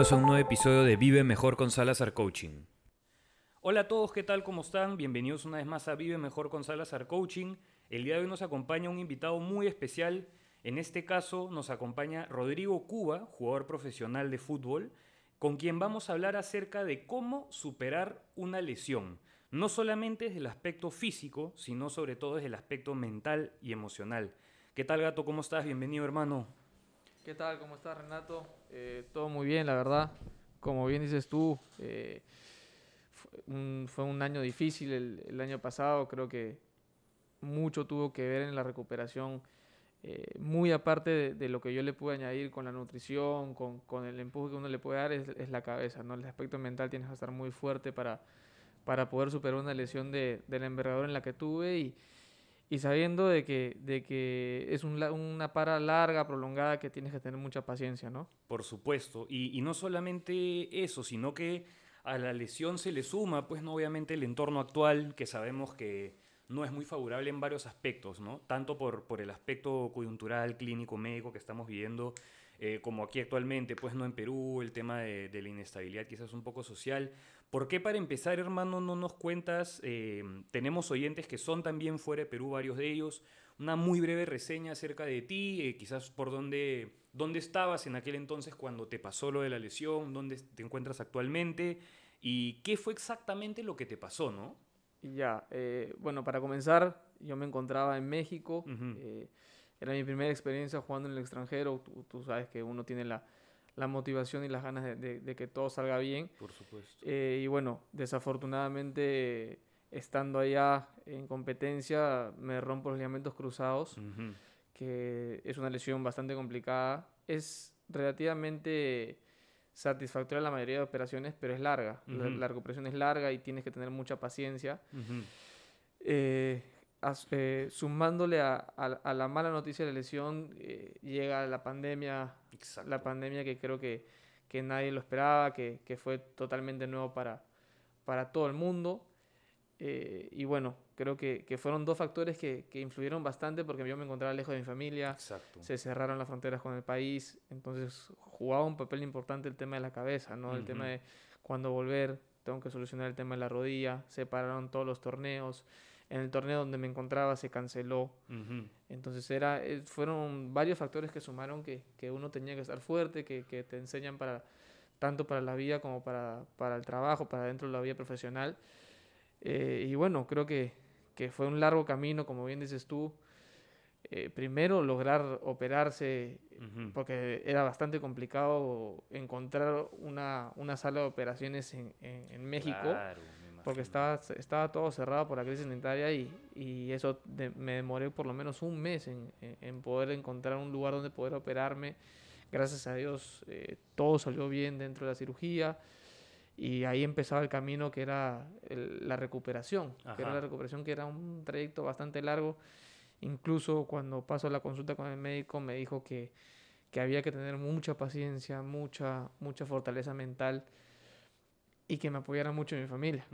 bienvenidos a un nuevo episodio de Vive Mejor con Salazar Coaching. Hola a todos, ¿qué tal? ¿Cómo están? Bienvenidos una vez más a Vive Mejor con Salazar Coaching. El día de hoy nos acompaña un invitado muy especial. En este caso nos acompaña Rodrigo Cuba, jugador profesional de fútbol, con quien vamos a hablar acerca de cómo superar una lesión. No solamente desde el aspecto físico, sino sobre todo desde el aspecto mental y emocional. ¿Qué tal, gato? ¿Cómo estás? Bienvenido, hermano. ¿Qué tal? ¿Cómo estás, Renato? Eh, todo muy bien, la verdad. Como bien dices tú, eh, fue, un, año difícil el, año pasado. Creo que mucho tuvo que ver en la recuperación. Eh, muy aparte de, lo que yo le pude añadir con la nutrición, con, con el empuje que uno le puede dar, es, es, la cabeza. ¿no? El aspecto mental tienes que estar muy fuerte para, para poder superar una lesión de, de la envergadura en la que tuve. Y, y sabiendo de que, de que es una para larga, prolongada, que tienes que tener mucha paciencia, ¿no? Por supuesto, y, no solamente eso, sino que a la lesión se le suma, pues no obviamente el entorno actual, que sabemos que no es muy favorable en varios aspectos, ¿no? Tanto por, por el aspecto coyuntural, clínico, médico que estamos viviendo, eh, como aquí actualmente, pues no en Perú, el tema de, de la inestabilidad quizás un poco social, ¿Por qué para empezar, hermano, no nos cuentas? Eh, tenemos oyentes que son también fuera de Perú, varios de ellos. Una muy breve reseña acerca de ti, eh, quizás por dónde, dónde estabas en aquel entonces cuando te pasó lo de la lesión, dónde te encuentras actualmente y qué fue exactamente lo que te pasó, ¿no? Ya, eh, bueno, para comenzar, yo me encontraba en México. Era mi primera experiencia jugando en el extranjero. tú sabes que uno tiene la, la motivación y las ganas de, que todo salga bien. Por supuesto. Eh, y bueno, desafortunadamente, estando allá en competencia, me rompo los ligamentos cruzados, que es una lesión bastante complicada. Es relativamente satisfactoria la mayoría de operaciones, pero es larga. la, recuperación es larga y tienes que tener mucha paciencia. Eh, sumándole a, a, la mala noticia de la lesión, eh, llega la pandemia, la pandemia que creo que, que nadie lo esperaba, que, que, fue totalmente nuevo para, para todo el mundo. Eh, y bueno, creo que, que, fueron dos factores que, que, influyeron bastante porque yo me encontraba lejos de mi familia, se cerraron las fronteras con el país, entonces jugaba un papel importante el tema de la cabeza, ¿no? El tema de cuándo volver, tengo que solucionar el tema de la rodilla, se pararon todos los torneos, en el torneo donde me encontraba se canceló. Entonces era, eh, fueron varios factores que sumaron que, que uno tenía que estar fuerte, que, que, te enseñan para tanto para la vida como para, para el trabajo, para dentro de la vida profesional. Eh, y bueno, creo que, que, fue un largo camino, como bien dices tú. Eh, primero lograr operarse, porque era bastante complicado encontrar una, una sala de operaciones en, en, México. Claro porque estaba, estaba todo cerrado por la crisis sanitaria y, y eso me demoré por lo menos un mes en, en, poder encontrar un lugar donde poder operarme. Gracias a Dios eh, todo salió bien dentro de la cirugía y ahí empezaba el camino que era la recuperación, que era la recuperación que era un trayecto bastante largo. Incluso cuando pasó la consulta con el médico me dijo que, que había que tener mucha paciencia, mucha, mucha fortaleza mental y que me apoyara mucho mi familia.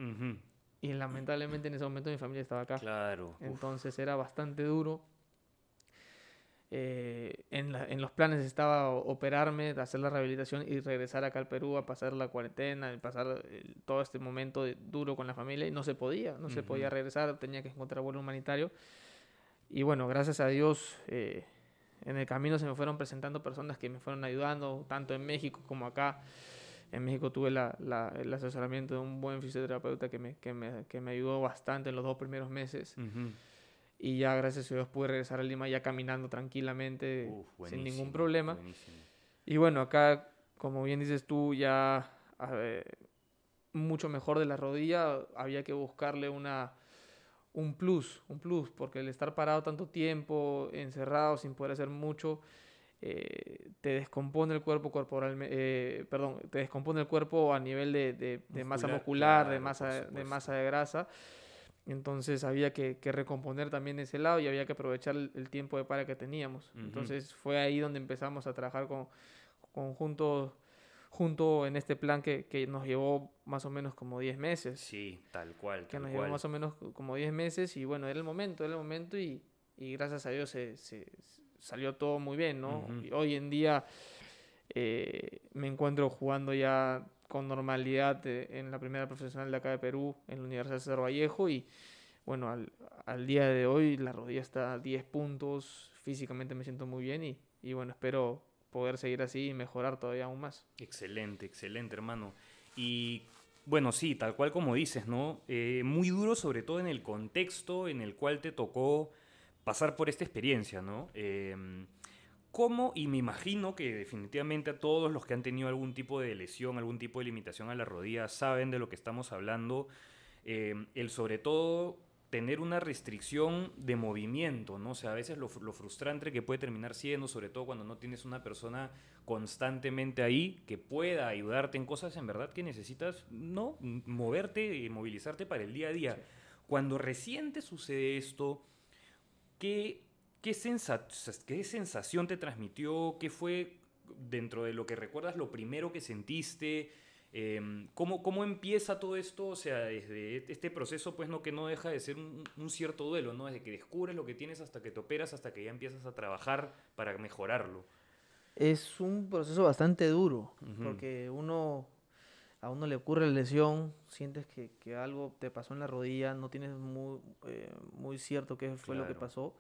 Y lamentablemente en ese momento mi familia estaba acá. Claro. Entonces era bastante duro. Eh, en, en, los planes estaba operarme, hacer la rehabilitación y regresar acá al Perú a pasar la cuarentena, pasar todo este momento duro con la familia y no se podía, no se podía regresar, tenía que encontrar vuelo humanitario. Y bueno, gracias a Dios, eh, en el camino se me fueron presentando personas que me fueron ayudando, tanto en México como acá. En México tuve la, la, el asesoramiento de un buen fisioterapeuta que me, que me, que me ayudó bastante en los dos primeros meses. Y ya, gracias a Dios, pude regresar a Lima ya caminando tranquilamente, sin ningún problema. Y bueno, acá, como bien dices tú, ya mucho mejor de la rodilla, había que buscarle una, un plus, un plus, porque el estar parado tanto tiempo, encerrado, sin poder hacer mucho, eh, te descompone el cuerpo corporal, eh, perdón, te descompone el cuerpo a nivel de, de, masa muscular, de, masa, de masa de grasa. Entonces había que, que, recomponer también ese lado y había que aprovechar el, tiempo de para que teníamos. Entonces fue ahí donde empezamos a trabajar con, junto, junto en este plan que, que, nos llevó más o menos como 10 meses. Sí, tal cual. que nos llevó más o menos como 10 meses y bueno, era el momento, era el momento y, y gracias a Dios se, se, salió todo muy bien, ¿no? y hoy en día Eh, me encuentro jugando ya con normalidad en la primera profesional de acá de Perú, en la Universidad de Cerro Vallejo, y bueno, al, al, día de hoy la rodilla está a 10 puntos, físicamente me siento muy bien y, y bueno, espero poder seguir así y mejorar todavía aún más. Excelente, excelente, hermano. Y bueno, sí, tal cual como dices, ¿no? Eh, muy duro, sobre todo en el contexto en el cual te tocó pasar por esta experiencia, ¿no? Em, ¿Cómo? Y me imagino que definitivamente a todos los que han tenido algún tipo de lesión, algún tipo de limitación a la rodilla, saben de lo que estamos hablando. Em, el sobre todo tener una restricción de movimiento, ¿no? O sea, a veces lo, frustrante que puede terminar siendo, sobre todo cuando no tienes una persona constantemente ahí que pueda ayudarte en cosas en verdad que necesitas, ¿no? Moverte y movilizarte para el día a día. Cuando recién te sucede esto, ¿qué, qué, ¿qué sensación te transmitió? ¿Qué fue dentro de lo que recuerdas lo primero que sentiste? Em, ¿cómo, ¿cómo, empieza todo esto? O sea, desde este proceso, pues no que no deja de ser un, cierto duelo, ¿no? Desde que descubres lo que tienes hasta que te operas, hasta que ya empiezas a trabajar para mejorarlo. Es un proceso bastante duro, porque uno, a uno le ocurre la lesión, sientes que, que, algo te pasó en la rodilla, no tienes muy, eh, muy cierto qué fue lo que pasó,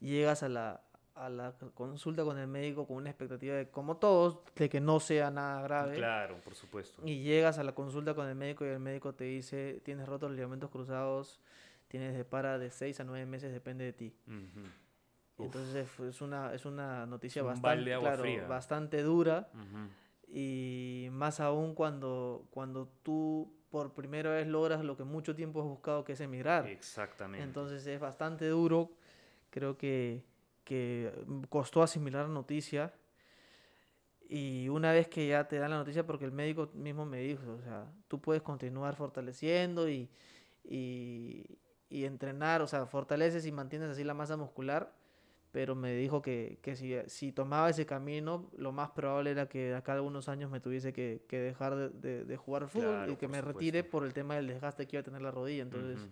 llegas a la, a la consulta con el médico con una expectativa de, como todos, de que no sea nada grave. Claro, por supuesto. Y llegas a la consulta con el médico y el médico te dice, tienes rotos los ligamentos cruzados, tienes de para de 6 a 9 meses, depende de ti. Entonces es una, es una noticia bastante, claro, bastante dura. Y más aún cuando, cuando tú por primera vez logras lo que mucho tiempo has buscado, que es emigrar. Exactamente. Entonces es bastante duro. Creo que que costó asimilar la noticia. Y una vez que ya te dan la noticia, porque el médico mismo me dijo, o sea, tú puedes continuar fortaleciendo y, y, y entrenar, o sea, fortaleces y mantienes así la masa muscular, pero me dijo que, que si, si, tomaba ese camino, lo más probable era que de acá algunos años me tuviese que, que dejar de, de, jugar fútbol y que me retire por el tema del desgaste que iba a tener la rodilla. Entonces,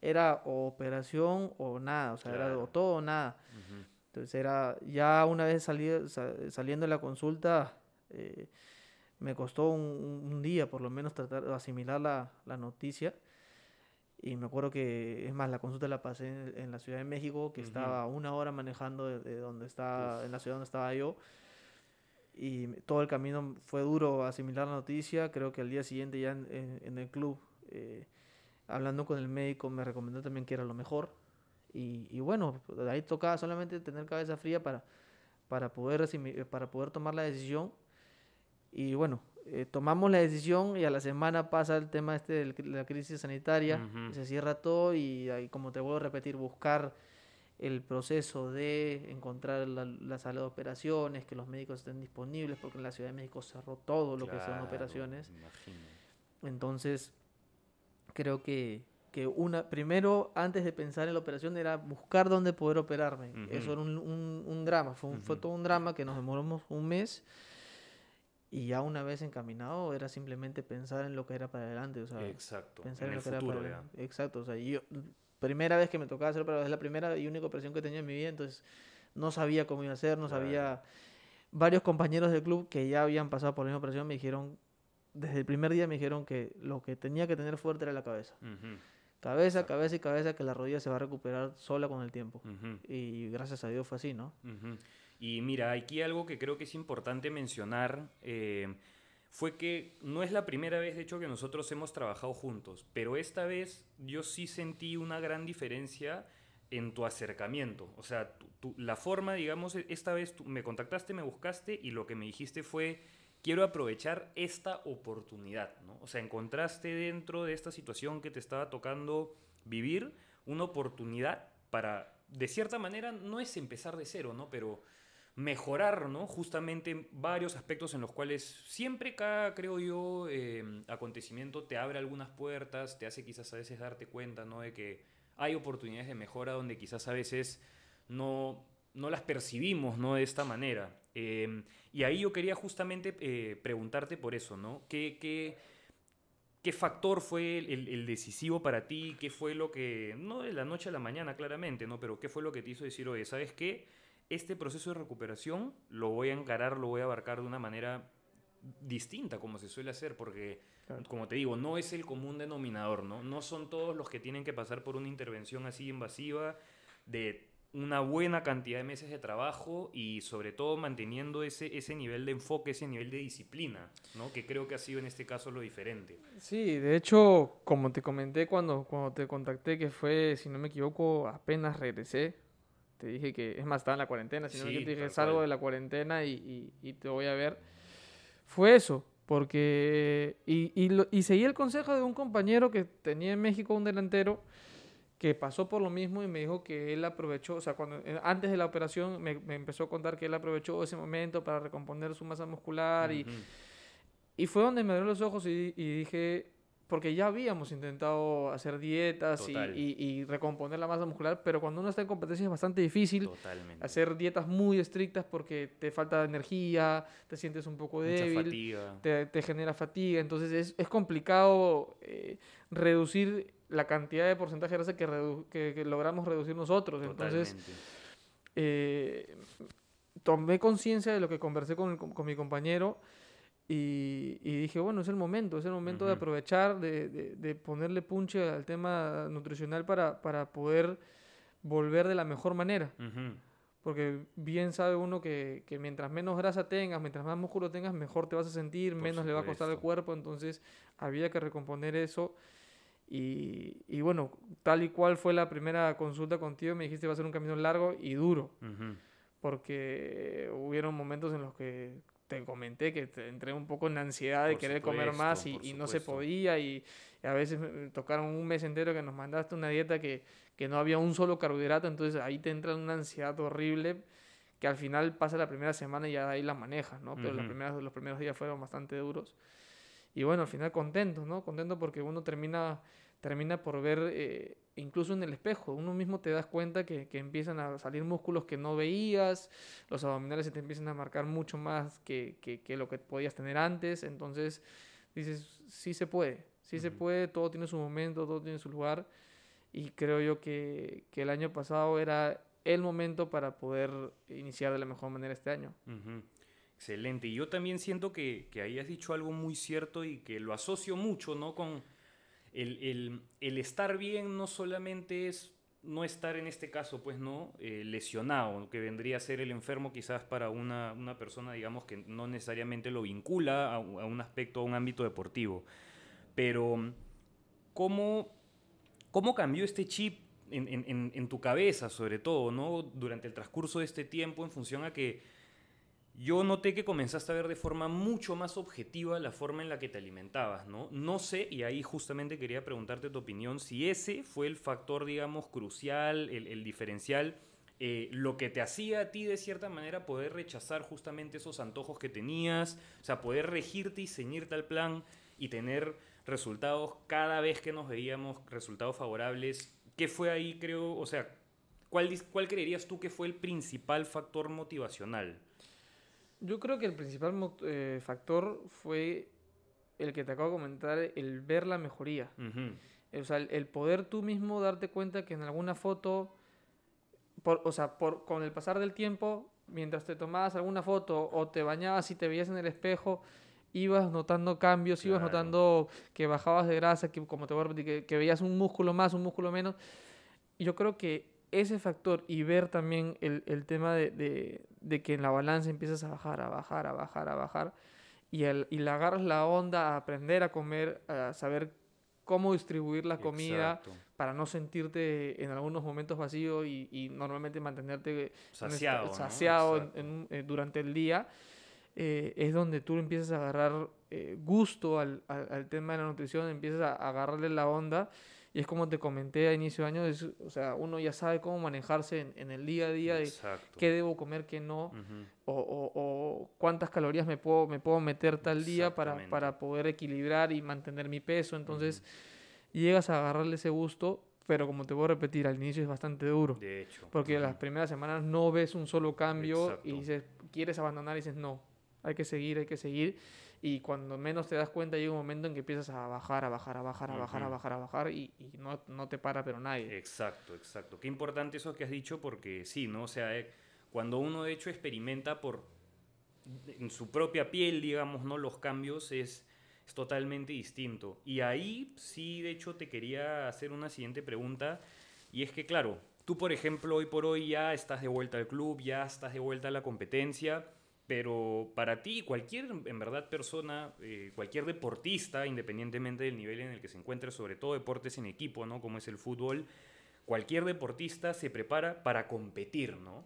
era o operación o nada, o sea, era o todo o nada. Entonces era, ya una vez saliendo de la consulta, eh, me costó un, día por lo menos tratar de asimilar la, la, noticia. Y me acuerdo que, es más, la consulta la pasé en, la Ciudad de México, que estaba una hora manejando de, donde estaba, en la ciudad donde estaba yo. Y todo el camino fue duro asimilar la noticia. Creo que al día siguiente ya en, en el club, eh, hablando con el médico, me recomendó también que era lo mejor y, y bueno, de ahí tocaba solamente tener cabeza fría para, para, poder, para poder tomar la decisión. Y bueno, eh, tomamos la decisión y a la semana pasa el tema este de la crisis sanitaria, se cierra todo y ahí, como te vuelvo a repetir, buscar el proceso de encontrar la, sala de operaciones, que los médicos estén disponibles, porque en la Ciudad de México cerró todo lo que son operaciones. Entonces, creo que, que una, primero, antes de pensar en la operación, era buscar dónde poder operarme. Eso era un, un, drama, fue, fue, todo un drama que nos demoramos un mes. Y ya una vez encaminado, era simplemente pensar en lo que era para adelante. O sea, Exacto. Pensar en, lo que era para Exacto. O sea, yo, primera vez que me tocaba hacer, pero es la primera y única operación que tenía en mi vida, entonces no sabía cómo iba a ser, no sabía. Varios compañeros del club que ya habían pasado por la misma operación me dijeron, desde el primer día me dijeron que lo que tenía que tener fuerte era la cabeza. Cabeza, cabeza y cabeza, que la rodilla se va a recuperar sola con el tiempo. Y gracias a Dios fue así, ¿no? Y mira, aquí algo que creo que es importante mencionar eh, fue que no es la primera vez, de hecho, que nosotros hemos trabajado juntos, pero esta vez yo sí sentí una gran diferencia en tu acercamiento. O sea, la forma, digamos, esta vez me contactaste, me buscaste y lo que me dijiste fue quiero aprovechar esta oportunidad, ¿no? O sea, encontraste dentro de esta situación que te estaba tocando vivir una oportunidad para, de cierta manera, no es empezar de cero, ¿no? Pero mejorar, ¿no? Justamente varios aspectos en los cuales siempre cada, creo yo, em, acontecimiento te abre algunas puertas, te hace quizás a veces darte cuenta, ¿no? De que hay oportunidades de mejora donde quizás a veces no, no las percibimos, ¿no? De esta manera. Em, y ahí yo quería justamente eh, preguntarte por eso, ¿no? ¿Qué, qué, qué factor fue el, decisivo para ti? ¿Qué fue lo que, no de la noche a la mañana claramente, ¿no? Pero qué fue lo que te hizo decir, oye, ¿sabes qué? Este proceso de recuperación lo voy a encarar, lo voy a abarcar de una manera distinta como se suele hacer, porque, como te digo, no es el común denominador, ¿no? No son todos los que tienen que pasar por una intervención así invasiva de una buena cantidad de meses de trabajo y sobre todo manteniendo ese, ese nivel de enfoque, ese nivel de disciplina, ¿no? que creo que ha sido en este caso lo diferente. Sí, de hecho, como te comenté cuando, cuando te contacté, que fue, si no me equivoco, apenas regresé, te dije que, es más, estaba en la cuarentena, si no me equivoco, te dije, salgo de la cuarentena y, y, y, te voy a ver, fue eso, porque, y, y, y seguí el consejo de un compañero que tenía en México un delantero, que pasó por lo mismo y me dijo que él aprovechó, o sea, cuando, eh, antes de la operación me, me empezó a contar que él aprovechó ese momento para recomponer su masa muscular y, y fue donde me abrió los ojos y, y, dije, porque ya habíamos intentado hacer dietas y, y, y, recomponer la masa muscular, pero cuando uno está en competencia es bastante difícil Totalmente. hacer dietas muy estrictas porque te falta energía, te sientes un poco débil, te, te, genera fatiga, entonces es, es complicado eh, reducir la cantidad de porcentaje de grasa que, que, logramos reducir nosotros. Entonces, eh, tomé conciencia de lo que conversé con, con, mi compañero y, y, dije, bueno, es el momento, es el momento de aprovechar, de, de, de, ponerle punche al tema nutricional para, para poder volver de la mejor manera. Porque bien sabe uno que, que, mientras menos grasa tengas, mientras más músculo tengas, mejor te vas a sentir, menos le va a costar al cuerpo. Entonces había que recomponer eso. Y, y, bueno, tal y cual fue la primera consulta contigo, me dijiste va a ser un camino largo y duro. Porque hubieron momentos en los que te comenté que te entré un poco en ansiedad de querer comer más y, y no se podía. Y, a veces tocaron un mes entero que nos mandaste una dieta que, que no había un solo carbohidrato. Entonces ahí te entra una ansiedad horrible que al final pasa la primera semana y ya ahí la manejas, ¿no? Pero las primeras, los primeros días fueron bastante duros. Y bueno, al final contento, ¿no? Contento porque uno termina, termina por ver, eh, incluso en el espejo, uno mismo te das cuenta que, que, empiezan a salir músculos que no veías, los abdominales se te empiezan a marcar mucho más que, que, que lo que podías tener antes, entonces dices, sí se puede, sí uh -huh. se puede, todo tiene su momento, todo tiene su lugar, y creo yo que, que el año pasado era el momento para poder iniciar de la mejor manera este año. Uh -huh. Excelente. Y yo también siento que, que, ahí has dicho algo muy cierto y que lo asocio mucho, ¿no? Con el, el, el estar bien no solamente es no estar en este caso, pues, ¿no? Eh, lesionado, que vendría a ser el enfermo quizás para una, una persona, digamos, que no necesariamente lo vincula a, un aspecto, a un ámbito deportivo. Pero, ¿cómo, cómo cambió este chip en, en, en tu cabeza, sobre todo, ¿no? Durante el transcurso de este tiempo, en función a que yo noté que comenzaste a ver de forma mucho más objetiva la forma en la que te alimentabas, ¿no? No sé, y ahí justamente quería preguntarte tu opinión, si ese fue el factor, digamos, crucial, el, diferencial, eh, lo que te hacía a ti de cierta manera poder rechazar justamente esos antojos que tenías, o sea, poder regirte y ceñirte al plan y tener resultados cada vez que nos veíamos, resultados favorables. ¿Qué fue ahí, creo, o sea, cuál, cuál creerías tú que fue el principal factor motivacional? Yo creo que el principal eh, factor fue el que te acabo de comentar, el ver la mejoría. Uh -huh. O sea, el, el, poder tú mismo darte cuenta que en alguna foto, por, o sea, por, con el pasar del tiempo, mientras te tomabas alguna foto o te bañabas y te veías en el espejo, ibas notando cambios, claro. ibas notando que bajabas de grasa, que como te voy a repetir, que, que veías un músculo más, un músculo menos. Y yo creo que ese factor y ver también el, el tema de, de, de, que en la balanza empiezas a bajar, a bajar, a bajar, a bajar, y, el, y le agarras la onda a aprender a comer, a saber cómo distribuir la comida Exacto. para no sentirte en algunos momentos vacío y, y normalmente mantenerte saciado, esta, saciado ¿no? en, en, eh, durante el día. Eh, es donde tú empiezas a agarrar eh, gusto al, al, al, tema de la nutrición, empiezas a, a agarrarle la onda y es como te comenté a inicio de año, es, o sea, uno ya sabe cómo manejarse en, en el día a día de qué debo comer, qué no, uh -huh. o, o, o, cuántas calorías me puedo, me puedo meter tal día para, para poder equilibrar y mantener mi peso. Entonces, uh -huh. llegas a agarrarle ese gusto, pero como te voy a repetir, al inicio es bastante duro. De hecho. Porque uh -huh. las primeras semanas no ves un solo cambio Exacto. y dices, quieres abandonar y dices, no, hay que seguir, hay que seguir y cuando menos te das cuenta llega un momento en que empiezas a bajar, a bajar, a bajar, a bajar, uh -huh. a bajar, a bajar y, y no, no, te para pero nadie. Exacto, exacto. Qué importante eso que has dicho porque sí, ¿no? O sea, eh, cuando uno de hecho experimenta por en su propia piel, digamos, ¿no? Los cambios es, es totalmente distinto. Y ahí sí, de hecho, te quería hacer una siguiente pregunta. Y es que, claro, tú, por ejemplo, hoy por hoy ya estás de vuelta al club, ya estás de vuelta a la competencia. Pero para ti, cualquier, en verdad, persona, eh, cualquier deportista, independientemente del nivel en el que se encuentre, sobre todo deportes en equipo, ¿no? Como es el fútbol, cualquier deportista se prepara para competir, ¿no?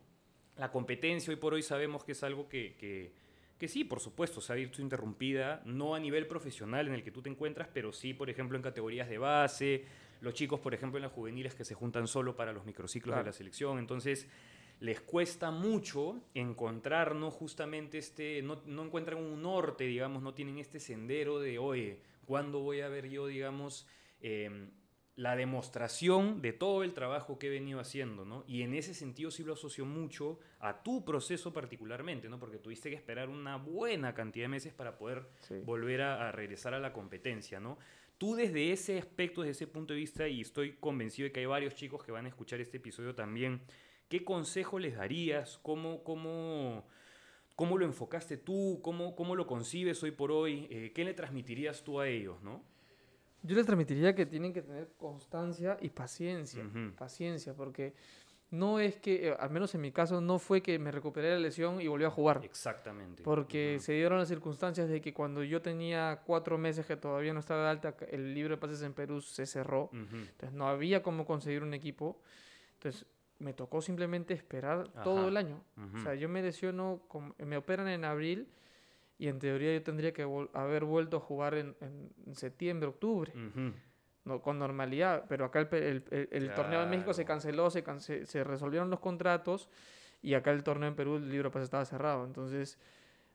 La competencia hoy por hoy sabemos que es algo que, que, que sí, por supuesto, se ha visto interrumpida, no a nivel profesional en el que tú te encuentras, pero sí, por ejemplo, en categorías de base, los chicos, por ejemplo, en las juveniles que se juntan solo para los microciclos de la selección. Entonces, les cuesta mucho encontrarnos justamente este, no, no, encuentran un norte, digamos, no tienen este sendero de, oye, ¿cuándo voy a ver yo, digamos, em, la demostración de todo el trabajo que he venido haciendo, ¿no? Y en ese sentido sí lo asocio mucho a tu proceso particularmente, ¿no? Porque tuviste que esperar una buena cantidad de meses para poder volver a, a, regresar a la competencia, ¿no? Tú desde ese aspecto, desde ese punto de vista, y estoy convencido de que hay varios chicos que van a escuchar este episodio también, ¿Qué consejo les darías? ¿Cómo, cómo, cómo lo enfocaste tú? ¿Cómo, ¿Cómo lo concibes hoy por hoy? Eh, ¿Qué le transmitirías tú a ellos, no? Yo les transmitiría que tienen que tener constancia y paciencia. Paciencia, porque no es que, eh, al menos en mi caso, no fue que me recuperé la lesión y volví a jugar. Exactamente. Porque se dieron las circunstancias de que cuando yo tenía cuatro meses que todavía no estaba de alta, el libro de pases en Perú se cerró. Entonces no había cómo conseguir un equipo. Entonces me tocó simplemente esperar todo el año. O sea, yo me lesiono, me operan en abril y en teoría yo tendría que haber vuelto a jugar en, septiembre, octubre. no, con normalidad, pero acá el, el, torneo en México se canceló, se, se resolvieron los contratos y acá el torneo en Perú, el libro pues estaba cerrado. Entonces,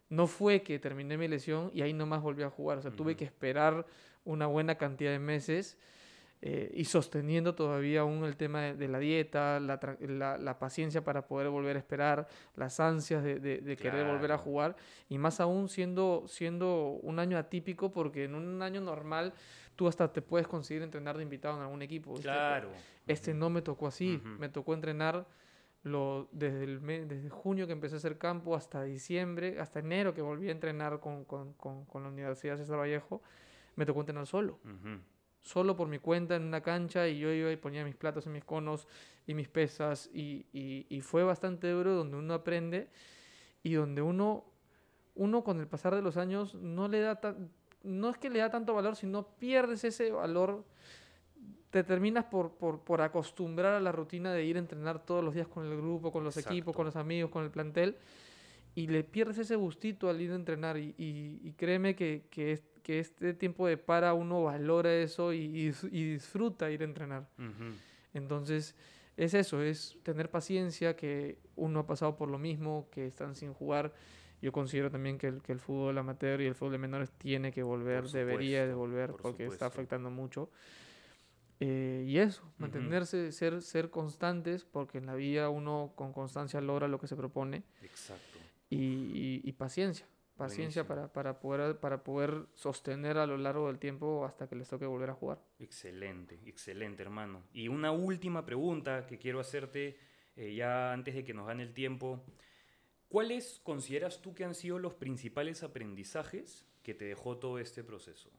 no fue que terminé mi lesión y ahí nomás volví a jugar. O sea, tuve que esperar una buena cantidad de meses eh, y sosteniendo todavía aún el tema de, la dieta, la, la, paciencia para poder volver a esperar, las ansias de, de, querer volver a jugar, y más aún siendo, siendo un año atípico, porque en un año normal tú hasta te puedes conseguir entrenar de invitado en algún equipo. Claro. Este, no me tocó así, me tocó entrenar lo, desde, el desde junio que empecé a hacer campo hasta diciembre, hasta enero que volví a entrenar con, con, con, con la Universidad César Vallejo, me tocó entrenar solo solo por mi cuenta en una cancha y yo iba y ponía mis platos en mis conos y mis pesas y, y, fue bastante duro donde uno aprende y donde uno, uno con el pasar de los años no le da no es que le da tanto valor, sino pierdes ese valor, te terminas por, por, por, acostumbrar a la rutina de ir a entrenar todos los días con el grupo, con los equipos, con los amigos, con el plantel y le pierdes ese gustito al ir a entrenar y, y, créeme que, que que este tiempo de para uno valora eso y, disfruta ir a entrenar. Entonces, es eso, es tener paciencia, que uno ha pasado por lo mismo, que están sin jugar. Yo considero también que el, que el fútbol amateur y el fútbol de menores tiene que volver, debería de volver, porque está afectando mucho. Eh, y eso, mantenerse, ser, ser constantes, porque en la vida uno con constancia logra lo que se propone. Exacto. y paciencia paciencia para, para, poder, para poder sostener a lo largo del tiempo hasta que les toque volver a jugar. Excelente, excelente hermano. Y una última pregunta que quiero hacerte eh, ya antes de que nos gane el tiempo. ¿Cuáles consideras tú que han sido los principales aprendizajes que te dejó todo este proceso?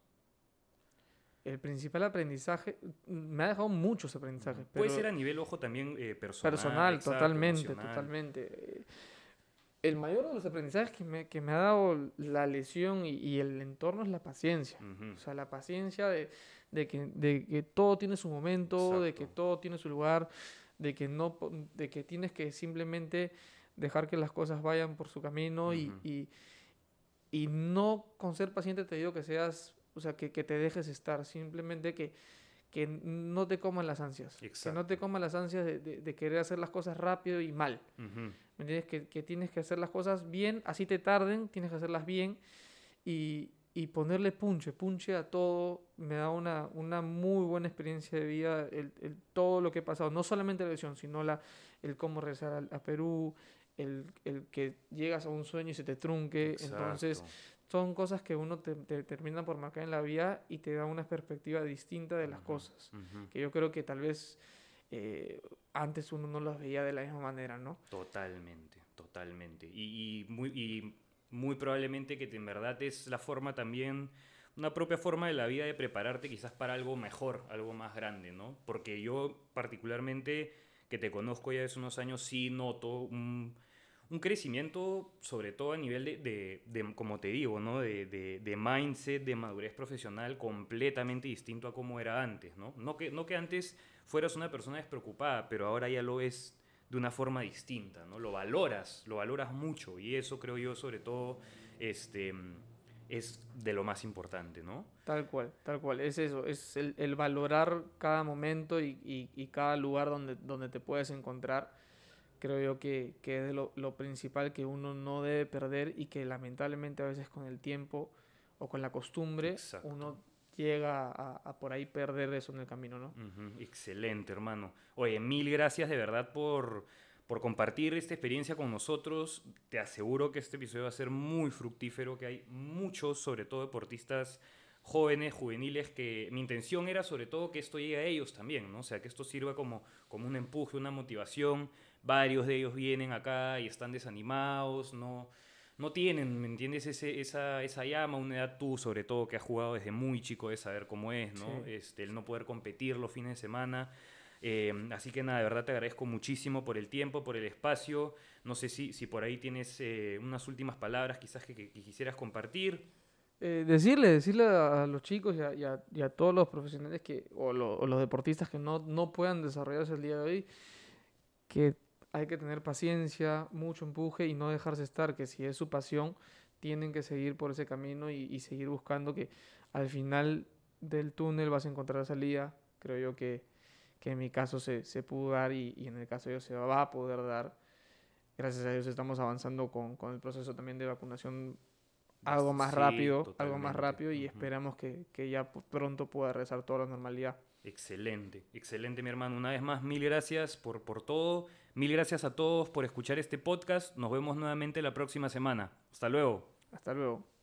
El principal aprendizaje, me ha dejado muchos aprendizajes. Puede ser a nivel, ojo, también eh, personal. Personal, totalmente, totalmente el mayor de los aprendizajes que me, que me ha dado la lesión y, el entorno es la paciencia. O sea, la paciencia de, de, que, de, que, todo tiene su momento, de que todo tiene su lugar, de que, no, de que tienes que simplemente dejar que las cosas vayan por su camino y, y, y, no con ser paciente te digo que seas, o sea, que, que te dejes estar, simplemente que, que no te coman las ansias. Que no te coman las ansias de, de, querer hacer las cosas rápido y mal. ¿Me entiendes? Que, que, tienes que hacer las cosas bien, así te tarden, tienes que hacerlas bien y, y ponerle punche, punche a todo. Me da una, una muy buena experiencia de vida, el, el, todo lo que he pasado, no solamente la lesión, sino la, el cómo regresar a, Perú, el, el, que llegas a un sueño y se te trunque. Entonces, son cosas que uno te, te, termina por marcar en la vida y te da una perspectiva distinta de las cosas. Que yo creo que tal vez eh, antes uno no las veía de la misma manera, ¿no? Totalmente, Totalmente. Y, muy, y muy probablemente que en verdad es la forma también, una propia forma de la vida de prepararte quizás para algo mejor, algo más grande, ¿no? Porque yo particularmente, que te conozco ya hace unos años, sí noto un, un crecimiento, sobre todo a nivel de, de, como te digo, ¿no? De, de, mindset, de madurez profesional completamente distinto a como era antes, ¿no? No que, no que antes fueras una persona despreocupada, pero ahora ya lo es de una forma distinta, ¿no? Lo valoras, lo valoras mucho y eso creo yo sobre todo este, es de lo más importante, ¿no? Tal cual, tal cual, es eso, es el, el valorar cada momento y, y, y, cada lugar donde, donde te puedes encontrar, creo yo que, que es lo, lo, principal que uno no debe perder y que lamentablemente a veces con el tiempo o con la costumbre uno llega a, por ahí perder eso en el camino, ¿no? Excelente, hermano. Oye, mil gracias de verdad por, por compartir esta experiencia con nosotros. Te aseguro que este episodio va a ser muy fructífero, que hay muchos, sobre todo deportistas jóvenes, juveniles, que mi intención era sobre todo que esto llegue a ellos también, ¿no? O sea, que esto sirva como, como un empuje, una motivación. Varios de ellos vienen acá y están desanimados, no no tienen, ¿me entiendes? Ese, esa, esa llama, una edad tú, sobre todo, que has jugado desde muy chico, de saber cómo es, ¿no? Este, el no poder competir los fines de semana. Eh, así que nada, de verdad te agradezco muchísimo por el tiempo, por el espacio. No sé si, si por ahí tienes eh, unas últimas palabras quizás que, quisieras compartir. Eh, decirle, decirle a los chicos y a, y a, todos los profesionales que, o, o, los deportistas que no, no puedan desarrollarse el día de hoy, que hay que tener paciencia, mucho empuje y no dejarse estar, que si es su pasión, tienen que seguir por ese camino y, seguir buscando que al final del túnel vas a encontrar la salida. Creo yo que, que en mi caso se, se pudo dar y, y, en el caso de ellos se va a poder dar. Gracias a Dios estamos avanzando con, con el proceso también de vacunación algo más rápido, algo más rápido y esperamos que, que, ya pronto pueda regresar toda la normalidad. Excelente, excelente mi hermano. Una vez más, mil gracias por, por todo. Mil gracias a todos por escuchar este podcast. Nos vemos nuevamente la próxima semana. Hasta luego. Hasta luego.